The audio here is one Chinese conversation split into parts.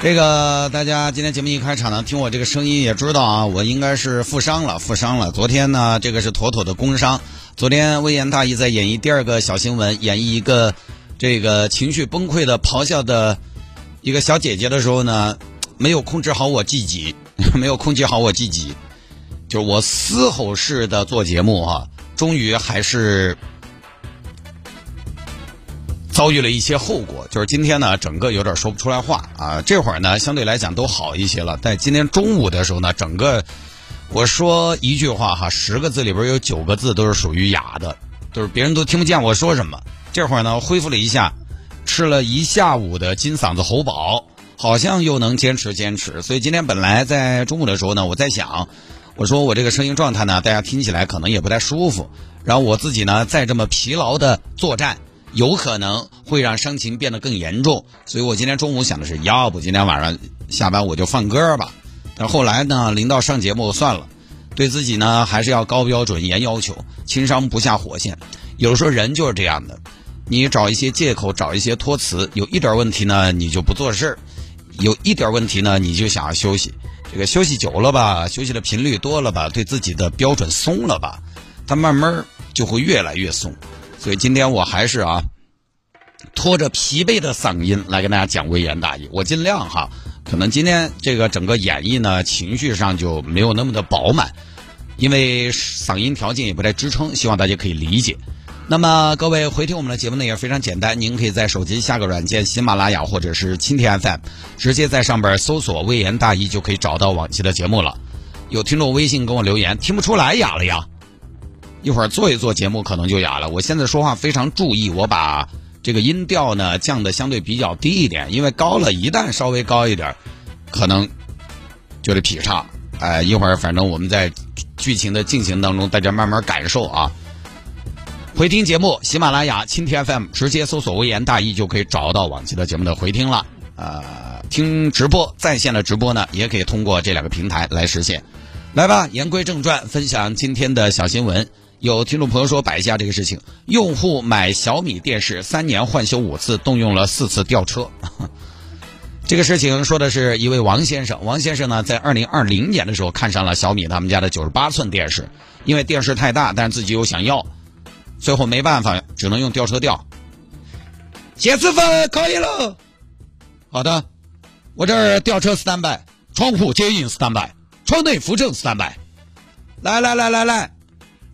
这个大家今天节目一开场呢，听我这个声音也知道啊，我应该是负伤了，负伤了。昨天呢，这个是妥妥的工伤。昨天微言大义在演绎第二个小新闻，演绎一个这个情绪崩溃的咆哮的一个小姐姐的时候呢，没有控制好我自己，没有控制好我自己，就是我嘶吼式的做节目哈，终于还是。遭遇了一些后果，就是今天呢，整个有点说不出来话啊。这会儿呢，相对来讲都好一些了。在今天中午的时候呢，整个我说一句话哈，十个字里边有九个字都是属于哑的，就是别人都听不见我说什么。这会儿呢，恢复了一下，吃了一下午的金嗓子喉宝，好像又能坚持坚持。所以今天本来在中午的时候呢，我在想，我说我这个声音状态呢，大家听起来可能也不太舒服。然后我自己呢，再这么疲劳的作战。有可能会让伤情变得更严重，所以我今天中午想的是，要不今天晚上下班我就放歌吧。但后来呢，临到上节目算了，对自己呢还是要高标准、严要求，轻伤不下火线。有的时候人就是这样的，你找一些借口，找一些托词，有一点问题呢你就不做事，有一点问题呢你就想要休息。这个休息久了吧，休息的频率多了吧，对自己的标准松了吧，它慢慢就会越来越松。所以今天我还是啊，拖着疲惫的嗓音来跟大家讲微言大义。我尽量哈，可能今天这个整个演绎呢，情绪上就没有那么的饱满，因为嗓音条件也不太支撑，希望大家可以理解。那么各位回听我们的节目呢也非常简单，您可以在手机下个软件喜马拉雅或者是蜻蜓 FM，直接在上边搜索微言大义就可以找到往期的节目了。有听众微信跟我留言，听不出来哑了呀。一会儿做一做节目可能就哑了。我现在说话非常注意，我把这个音调呢降的相对比较低一点，因为高了一旦稍微高一点，可能就得劈叉。哎，一会儿反正我们在剧情的进行当中，大家慢慢感受啊。回听节目，喜马拉雅、蜻蜓 FM 直接搜索“微言大义”就可以找到往期的节目的回听了。呃，听直播在线的直播呢，也可以通过这两个平台来实现。来吧，言归正传，分享今天的小新闻。有听众朋友说摆一下这个事情：用户买小米电视三年换修五次，动用了四次吊车。这个事情说的是一位王先生。王先生呢，在二零二零年的时候看上了小米他们家的九十八寸电视，因为电视太大，但是自己又想要，最后没办法，只能用吊车吊。谢师傅可以了。好的，我这儿吊车三百，窗户接应三百，窗内扶正三百。来来来来来。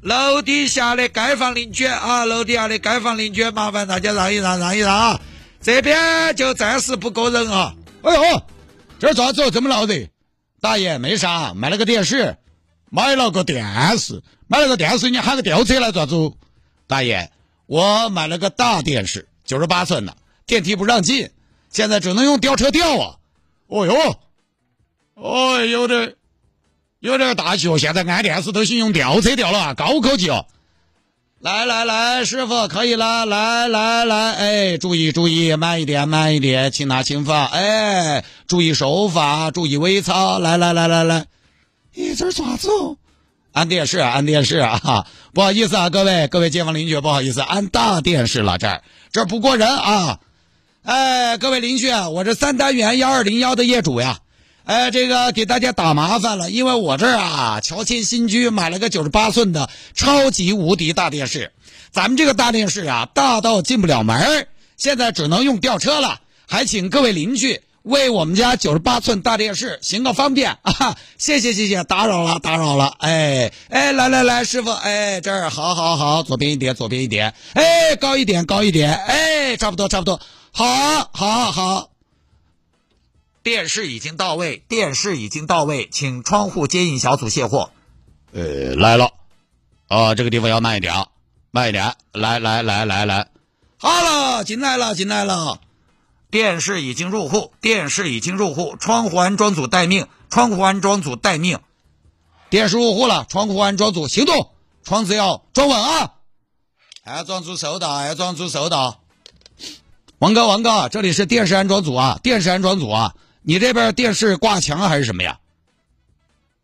楼底下的街坊邻居啊，楼底下的街坊邻居，麻烦大家让一让，让一让啊！这边就暂时不过人啊。哎呦，这咋子这么闹的？大爷没啥，买了个电视，买了个电视，买了个电视，你喊个吊车来咋子？大爷，我买了个大电视，九十八寸的，电梯不让进，现在只能用吊车吊啊。哦哟，哦，有点。有点大气哦！现在安电视都行用吊车吊了啊，高科技哦！来来来，师傅可以了，来来来，哎，注意注意，慢一点慢一点，轻拿轻放，哎，注意手法，注意微操，来来来来来，你，这是啥子哦？安电视，安电视啊！不好意思啊，各位各位街坊邻居，不好意思，安大电视了，这儿这儿不过人啊！哎，各位邻居，我这三单元幺二零幺的业主呀。哎，这个给大家打麻烦了，因为我这儿啊，乔迁新居买了个九十八寸的超级无敌大电视，咱们这个大电视啊，大到进不了门现在只能用吊车了，还请各位邻居为我们家九十八寸大电视行个方便。啊！谢谢谢谢，打扰了打扰了，哎哎，来来来，师傅，哎这儿好好好，左边一点左边一点，哎高一点高一点，哎差不多差不多，好好好。电视已经到位，电视已经到位，请窗户接应小组卸货。呃，来了，啊，这个地方要慢一点，啊，慢一点，来来来来来，好了，进来了，进来了，电视已经入户，电视已经入户，窗户安装组待命，窗户安装组待命。电视入户了，窗户安装组行动，窗子要装稳啊！安装组收到，要装组手到。王哥，王哥，这里是电视安装组啊，电视安装组啊，你这边电视挂墙还是什么呀？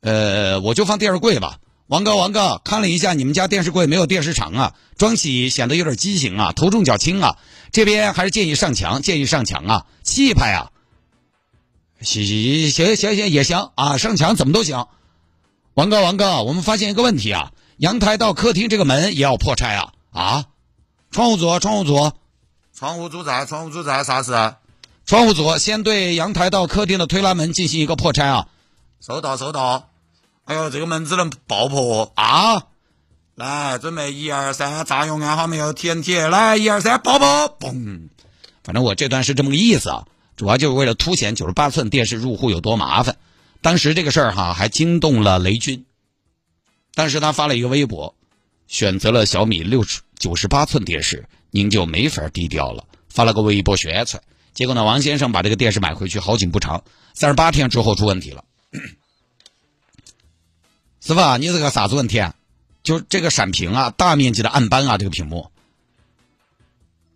呃，我就放电视柜吧。王哥，王哥，看了一下你们家电视柜没有电视长啊，装起显得有点畸形啊，头重脚轻啊。这边还是建议上墙，建议上墙啊，气派啊。行行行行行也行啊，上墙怎么都行。王哥，王哥，我们发现一个问题啊，阳台到客厅这个门也要破拆啊啊！窗户组，窗户组，窗户组在，窗户组在，啥事？窗户组先对阳台到客厅的推拉门进行一个破拆啊。收到，收到。哎呦，这个门只能爆破啊！来，准备一二三，炸药安好没有？TNT，来一二三，爆破！嘣！反正我这段是这么个意思啊，主要就是为了凸显九十八寸电视入户有多麻烦。当时这个事儿哈，还惊动了雷军。当时他发了一个微博，选择了小米六十九十八寸电视，您就没法低调了。发了个微博宣传，结果呢，王先生把这个电视买回去，好景不长，三十八天之后出问题了。师傅，你这个啥子问题啊？就这个闪屏啊，大面积的暗斑啊，这个屏幕。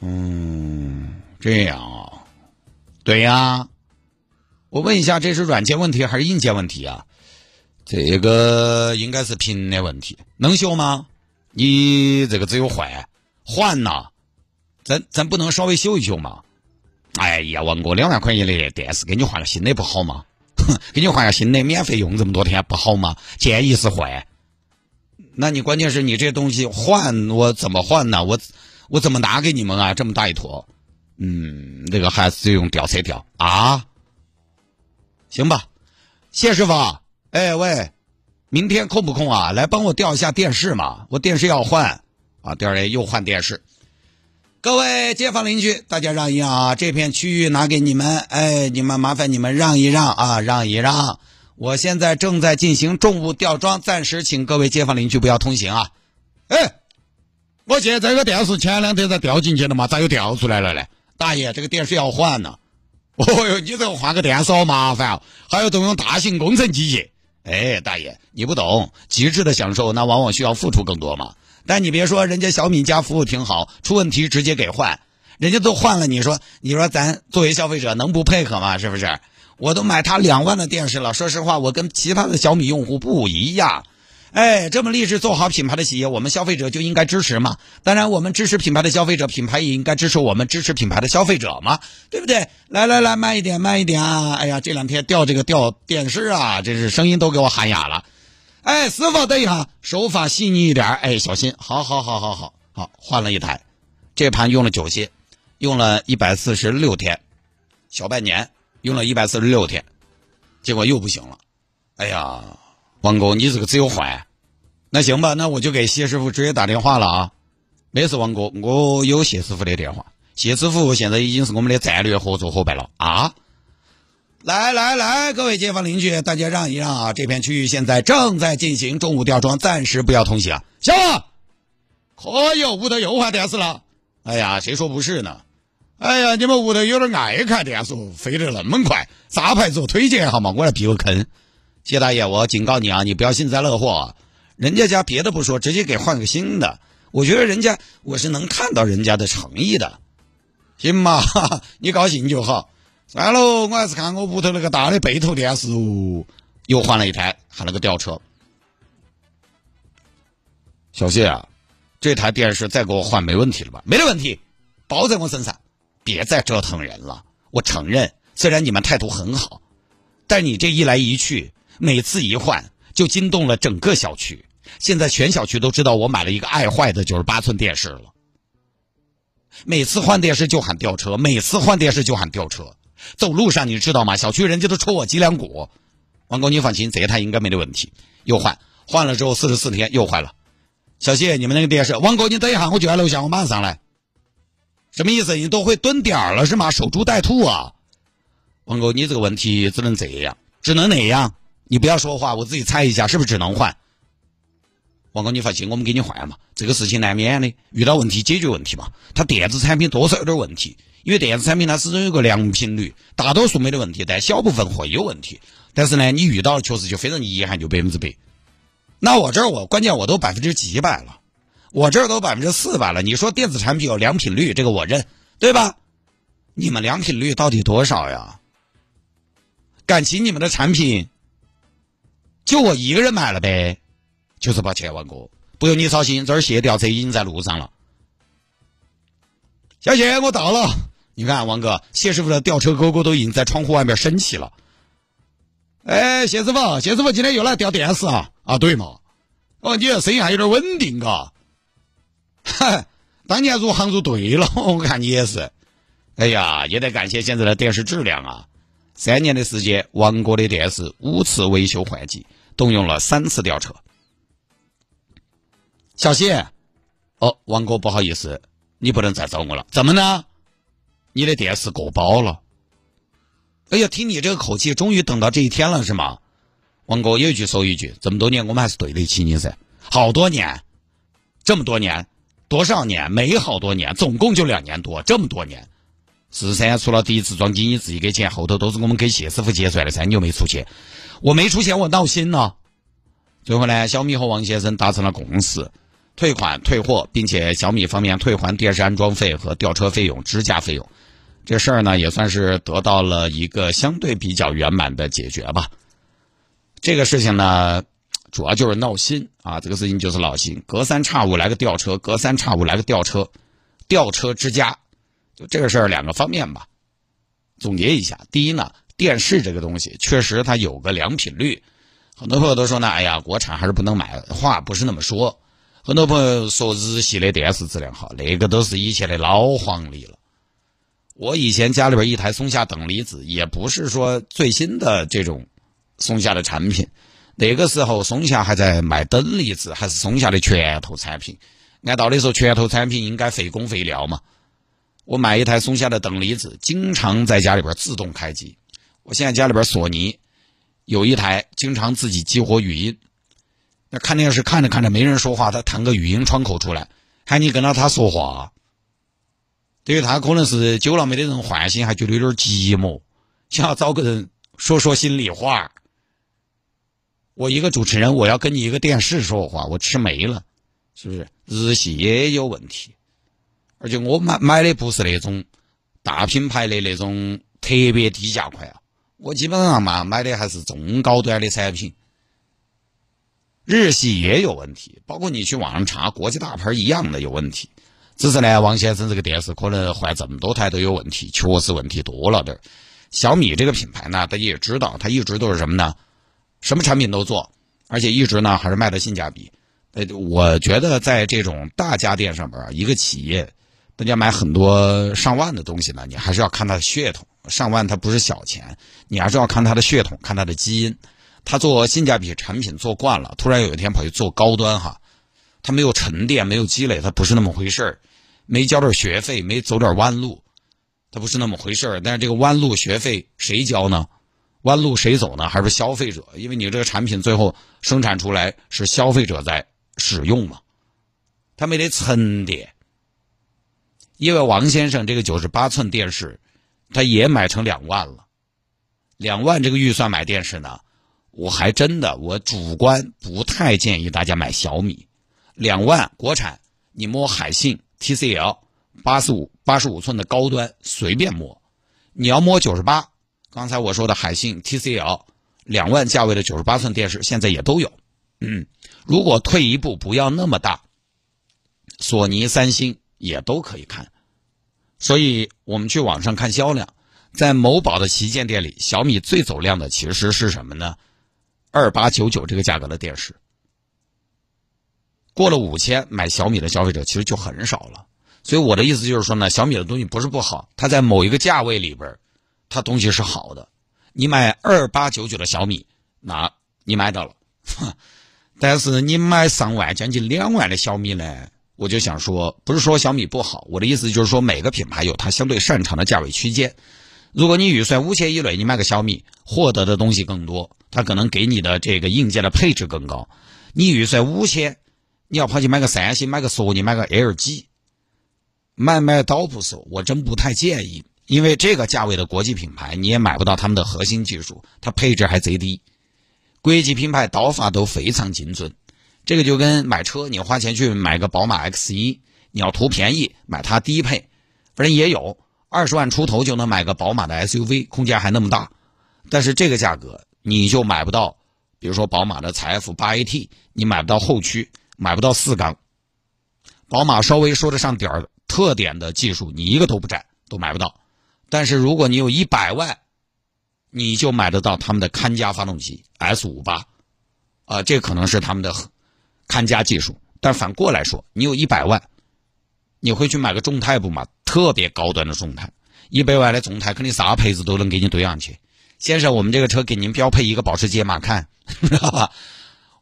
嗯，这样啊，对呀。我问一下，这是软件问题还是硬件问题啊？这个应该是屏的问题，能修吗？你这个只有换，换呐，咱咱不能稍微修一修吗？哎呀，王哥，两万块钱的电视给你换个新的不好吗？哼，给你换个新的，免费用这么多天不好吗？建议是换。那你关键是你这东西换，我怎么换呢？我我怎么拿给你们啊？这么大一坨，嗯，那个还是用吊车吊啊？行吧，谢师傅。哎喂，明天空不空啊？来帮我调一下电视嘛，我电视要换啊。第二天又换电视。各位街坊邻居，大家让一让啊！这片区域拿给你们，哎，你们麻烦你们让一让啊，让一让。我现在正在进行重物吊装，暂时请各位街坊邻居不要通行啊。哎，我现在这个电视前两天才调进去的嘛，咋又调出来了嘞？大爷，这个电视要换呢。哦哟，你这个换个电视好麻烦啊，还要动用大型工程机械。哎，大爷，你不懂，极致的享受那往往需要付出更多嘛。但你别说，人家小米家服务挺好，出问题直接给换，人家都换了。你说，你说咱作为消费者能不配合吗？是不是？我都买他两万的电视了，说实话，我跟其他的小米用户不一样。哎，这么励志做好品牌的企业，我们消费者就应该支持嘛。当然，我们支持品牌的消费者，品牌也应该支持我们支持品牌的消费者嘛，对不对？来来来，慢一点，慢一点啊！哎呀，这两天调这个调电视啊，这是声音都给我喊哑了。哎，师傅，等一下，手法细腻一点，哎，小心。好，好，好，好，好，好，换了一台，这盘用了九些，用了一百四十六天，小半年，用了一百四十六天，结果又不行了。哎呀，王哥，你这个只有换。那行吧，那我就给谢师傅直接打电话了啊。没事，王哥，我有谢师傅的电话。谢师傅现在已经是我们的战略合作伙伴了啊。来来来，各位街坊邻居，大家让一让啊！这片区域现在正在进行重物吊装，暂时不要通行。行了，可以，屋头又换电视了。哎呀，谁说不是呢？哎呀，你们屋头有点爱看电视，飞得那么快，啥牌子？推荐好吗？我来避个坑。谢大爷，我警告你啊，你不要幸灾乐祸。啊人家家别的不说，直接给换个新的。我觉得人家我是能看到人家的诚意的。行嘛，你高兴就好。算了，我还是看我屋头那个大的背投电视哦，又换了一台，喊了个吊车。小谢啊，这台电视再给我换没问题了吧？没得问题，包在我身上。别再折腾人了。我承认，虽然你们态度很好，但你这一来一去，每次一换就惊动了整个小区。现在全小区都知道我买了一个爱坏的九十八寸电视了。每次换电视就喊吊车，每次换电视就喊吊车。走路上你知道吗？小区人家都戳我脊梁骨。王哥，你放心，这一台应该没得问题。又换，换了之后四十四天又坏了。小谢，你们那个电视，王哥你等一下，我就在楼下，我马上上来。什么意思？你都会蹲点儿了是吗？守株待兔啊？王哥，你这个问题只能这样，只能那样。你不要说话，我自己猜一下，是不是只能换？王哥，你放心，我们给你换嘛。这个事情难免的，遇到问题解决问题嘛。它电子产品多少有点问题。因为电子产品它始终有个良品率，大多数没得问题，但小部分会有问题。但是呢，你遇到了确实就非常遗憾，就百分之百。那我这儿我关键我都百分之几百了，我这儿都百分之四百了。你说电子产品有良品率，这个我认，对吧？你们良品率到底多少呀？感情你们的产品就我一个人买了呗，就是抱歉，王哥，不用你操心，这儿卸吊车已经在路上了。小谢，我到了。你看，王哥，谢师傅的吊车勾勾都已经在窗户外面升起了。哎，谢师傅，谢师傅今天又来吊电视啊？啊，对嘛？哦，你这声音还有点稳定，嘎。哈，当年入行入对了，我看你也是。哎呀，也得感谢现在的电视质量啊！三年的时间，王哥的电视五次维修换机，动用了三次吊车。小谢，哦，王哥不好意思，你不能再找我了。怎么呢？你的电视过保了。哎呀，听你这个口气，终于等到这一天了，是吗？王哥有一句说一句，这么多年我们还是对得起你噻。好多年，这么多年，多少年？没好多年，总共就两年多，这么多年。是噻，除了第一次装机你自己给钱，后头都是我们给谢师傅结算的噻。你又没出钱，我没出钱，我闹心了。最后呢，小米和王先生达成了共识，退款退货，并且小米方面退还电视安装费和吊车费用、支架费用。这事儿呢，也算是得到了一个相对比较圆满的解决吧。这个事情呢，主要就是闹心啊。这个事情就是闹心，隔三差五来个吊车，隔三差五来个吊车，吊车支架。就这个事儿两个方面吧，总结一下。第一呢，电视这个东西确实它有个良品率，很多朋友都说呢，哎呀，国产还是不能买。话不是那么说，很多朋友说日系的电视质量好，那个都是以前的老黄历了。我以前家里边一台松下等离子，也不是说最新的这种松下的产品，那个时候松下还在卖等离子，还是松下的拳头产品。按道理说，拳头产品应该费工费料嘛。我买一台松下的等离子，经常在家里边自动开机。我现在家里边索尼有一台，经常自己激活语音。那看电视看着看着没人说话，他弹个语音窗口出来，喊你跟到他说话。对于他可能是久了没得人唤醒，还觉得有点寂寞，想要找个人说说心里话。我一个主持人，我要跟你一个电视说话，我吃没了，是不是？日系也有问题。而且我买买的不是那种大品牌的那种特别低价款啊，我基本上嘛买的还是中高端的产品。日系也有问题，包括你去网上查，国际大牌一样的有问题。只是呢，王先生这个电视可能换这么多台都有问题，确实问题多了点。小米这个品牌呢，大家也知道，它一直都是什么呢？什么产品都做，而且一直呢还是卖的性价比。呃，我觉得在这种大家电上边，一个企业。大家买很多上万的东西呢，你还是要看它的血统。上万它不是小钱，你还是要看它的血统，看它的基因。他做性价比产品做惯了，突然有一天跑去做高端哈，他没有沉淀，没有积累，他不是那么回事儿。没交点学费，没走点弯路，他不是那么回事儿。但是这个弯路学费谁交呢？弯路谁走呢？还是消费者？因为你这个产品最后生产出来是消费者在使用嘛，他没得沉淀。因为王先生这个九十八寸电视，他也买成两万了，两万这个预算买电视呢，我还真的我主观不太建议大家买小米，两万国产你摸海信 TCL 八十五八十五寸的高端随便摸，你要摸九十八，刚才我说的海信 TCL 两万价位的九十八寸电视现在也都有，嗯，如果退一步不要那么大，索尼、三星。也都可以看，所以我们去网上看销量，在某宝的旗舰店里，小米最走量的其实是什么呢？二八九九这个价格的电视，过了五千买小米的消费者其实就很少了。所以我的意思就是说呢，小米的东西不是不好，它在某一个价位里边，它东西是好的。你买二八九九的小米，那你买到了，但是你买上万将近两万的小米呢？我就想说，不是说小米不好，我的意思就是说，每个品牌有它相对擅长的价位区间。如果你预算五千以内，你买个小米，获得的东西更多，它可能给你的这个硬件的配置更高。你预算五千，你要跑去买个三星、买个索尼、买个 LG，买买倒不说，我真不太建议，因为这个价位的国际品牌你也买不到他们的核心技术，它配置还贼低。国际品牌刀法都非常精准。这个就跟买车，你花钱去买个宝马 X 一，你要图便宜买它低配，反正也有二十万出头就能买个宝马的 SUV，空间还那么大，但是这个价格你就买不到，比如说宝马的财富八 AT，你买不到后驱，买不到四缸，宝马稍微说得上点儿特点的技术，你一个都不占，都买不到。但是如果你有一百万，你就买得到他们的看家发动机 S 五八，啊，这可能是他们的看家技术。但反过来说，你有一百万，你会去买个众泰不嘛？特别高端的众泰，一百万的众泰肯定啥配置都能给你堆上去。先生，我们这个车给您标配一个保时捷马看，知道吧？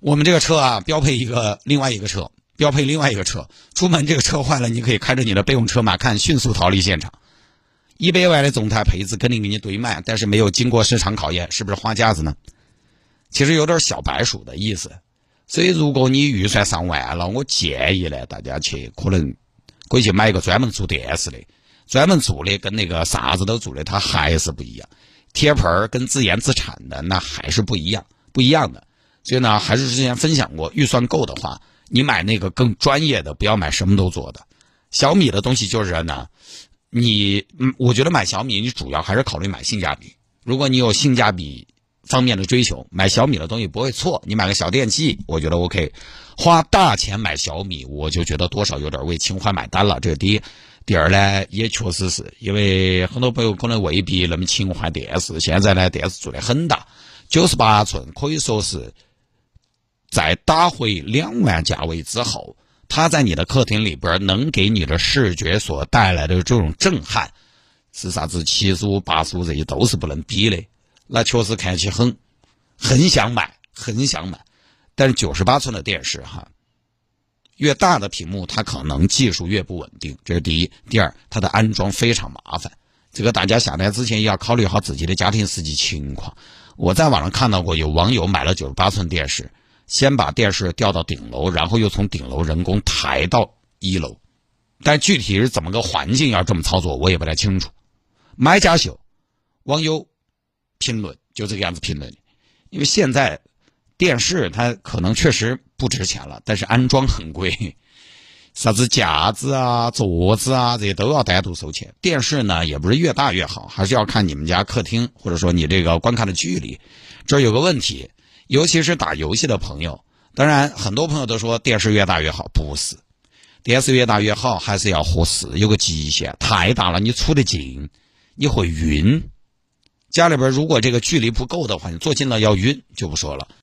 我们这个车啊，标配一个另外一个车，标配另外一个车，出门这个车坏了，你可以开着你的备用车马看迅速逃离现场。一百万的众泰配置肯定给你堆满，但是没有经过市场考验，是不是花架子呢？其实有点小白鼠的意思。所以如果你预算上万了，我建议呢，大家去可能可以去买一个专门做电视的，专门做的跟那个啥子都做的，它还是不一样。贴盆儿跟自研自产的那还是不一样，不一样的。所以呢，还是之前分享过，预算够的话，你买那个更专业的，不要买什么都做的。小米的东西就是呢。你嗯，我觉得买小米，你主要还是考虑买性价比。如果你有性价比方面的追求，买小米的东西不会错。你买个小电器，我觉得 OK。花大钱买小米，我就觉得多少有点为情怀买单了。这是第一。第二呢，也确实是因为很多朋友可能未必那么勤换电视。现在呢，电视做的很大，九十八寸，可以说是在打回两万价位之后。它在你的客厅里边能给你的视觉所带来的这种震撼，是啥子七十五、八十五这些都是不能比的。那确实看起很很想买，很想买。但是九十八寸的电视哈，越大的屏幕它可能技术越不稳定，这是第一。第二，它的安装非常麻烦，这个大家下单之前也要考虑好自己的家庭实际情况。我在网上看到过有网友买了九十八寸电视。先把电视调到顶楼，然后又从顶楼人工抬到一楼，但具体是怎么个环境要这么操作，我也不太清楚。买家秀，网友评论就这个样子评论，因为现在电视它可能确实不值钱了，但是安装很贵，啥子架子啊、桌子啊这些都要单独收钱。电视呢也不是越大越好，还是要看你们家客厅或者说你这个观看的距离。这有个问题。尤其是打游戏的朋友，当然很多朋友都说电视越大越好，不是，电视越大越好还是要合适，有个极限，太大了你处得近，你会晕。家里边如果这个距离不够的话，你坐近了要晕，就不说了。